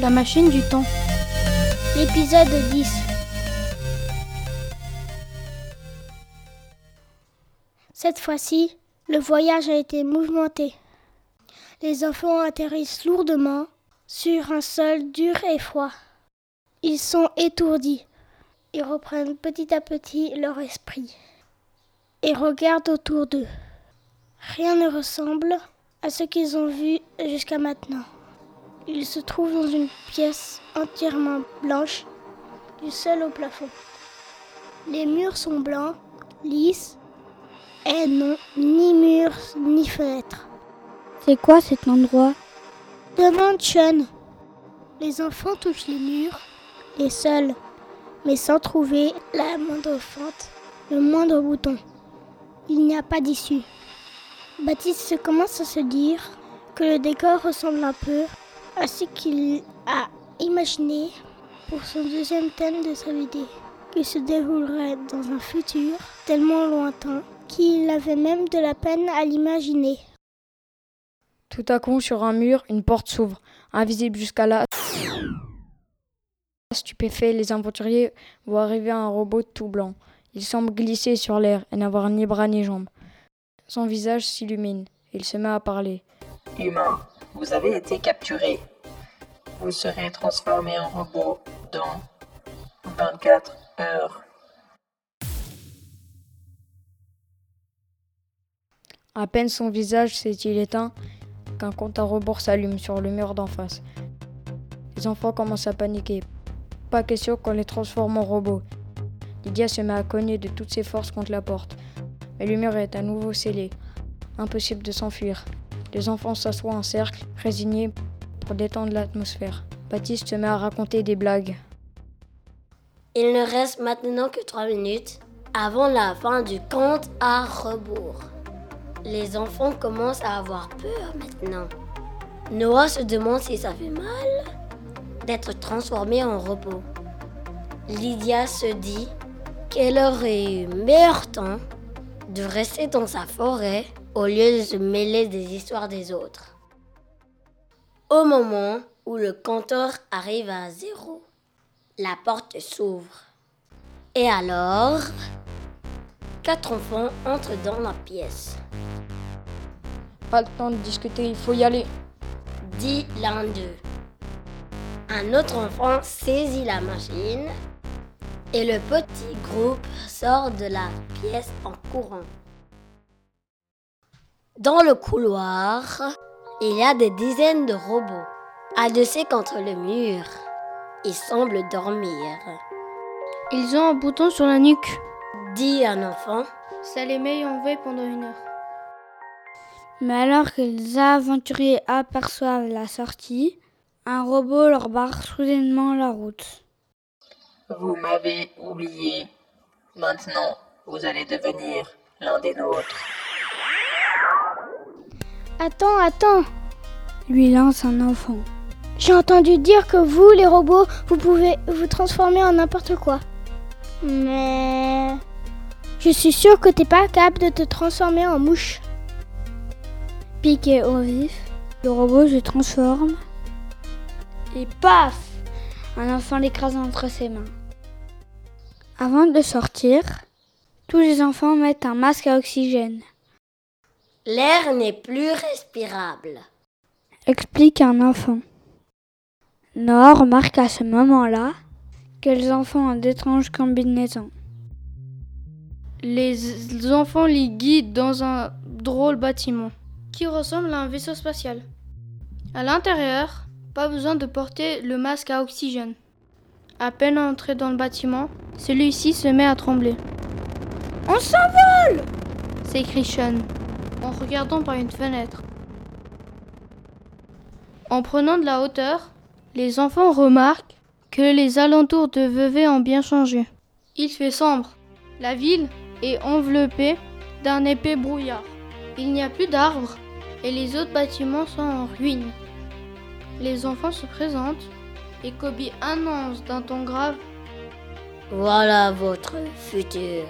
La machine du temps. L'épisode 10. Cette fois-ci, le voyage a été mouvementé. Les enfants atterrissent lourdement sur un sol dur et froid. Ils sont étourdis. Ils reprennent petit à petit leur esprit et regardent autour d'eux. Rien ne ressemble à ce qu'ils ont vu jusqu'à maintenant. Ils se trouvent dans une pièce entièrement blanche, du sol au plafond. Les murs sont blancs, lisses, et non ni murs ni fenêtres. C'est quoi cet endroit? Demande Sean. Les enfants touchent les murs, les seuls, mais sans trouver la moindre fente, le moindre bouton. Il n'y a pas d'issue. Baptiste commence à se dire que le décor ressemble un peu à ce qu'il a imaginé pour son deuxième thème de sa BD, qui se déroulerait dans un futur tellement lointain qu'il avait même de la peine à l'imaginer. Tout à coup, sur un mur, une porte s'ouvre, invisible jusqu'à là. Stupéfaits, les aventuriers voient arriver un robot tout blanc. Il semble glisser sur l'air et n'avoir ni bras ni jambes. Son visage s'illumine. Il se met à parler. Humain, vous avez été capturé. Vous serez transformé en robot dans 24 heures. À peine son visage s'est-il éteint qu'un compte à rebours s'allume sur le mur d'en face. Les enfants commencent à paniquer. Pas question qu'on les transforme en robots. Lydia se met à cogner de toutes ses forces contre la porte. Mais le mur est à nouveau scellé. Impossible de s'enfuir. Les enfants s'assoient en cercle, résignés, pour détendre l'atmosphère. Baptiste se met à raconter des blagues. Il ne reste maintenant que trois minutes avant la fin du compte à rebours. Les enfants commencent à avoir peur maintenant. Noah se demande si ça fait mal d'être transformé en robot. Lydia se dit qu'elle aurait eu meilleur temps de rester dans sa forêt au lieu de se mêler des histoires des autres. Au moment où le compteur arrive à zéro, la porte s'ouvre. Et alors, quatre enfants entrent dans la pièce. Pas le temps de discuter, il faut y aller. Dit l'un d'eux. Un autre enfant saisit la machine et le petit groupe sort de la pièce en courant. Dans le couloir, il y a des dizaines de robots, adossés contre le mur. Ils semblent dormir. Ils ont un bouton sur la nuque. Dit un enfant. Ça les met en veille pendant une heure. Mais alors que les aventuriers aperçoivent la sortie, un robot leur barre soudainement la route. Vous m'avez oublié. Maintenant, vous allez devenir l'un des nôtres. Attends, attends, Lui lance un enfant. j'ai entendu dire que vous, les robots, vous pouvez vous transformer en n'importe quoi. Mais... Je suis sûre que t'es pas capable de te transformer en mouche. Piqué au vif, le robot se transforme et paf Un enfant l'écrase entre ses mains. Avant de sortir, tous les enfants mettent un masque à oxygène, L'air n'est plus respirable. explique un enfant. Noah remarque à ce moment-là que les enfants ont d'étranges combinaisons. Les enfants les guident dans un drôle bâtiment qui ressemble à un vaisseau spatial. À l'intérieur, pas besoin de porter le masque à oxygène. À peine entré dans le bâtiment, celui-ci se met à trembler. On s'envole s'écrie Sean en regardant par une fenêtre. En prenant de la hauteur, les enfants remarquent que les alentours de Vevey ont bien changé. Il fait sombre. La ville est enveloppée d'un épais brouillard. Il n'y a plus d'arbres et les autres bâtiments sont en ruine. Les enfants se présentent et Kobe annonce d'un ton grave Voilà votre futur.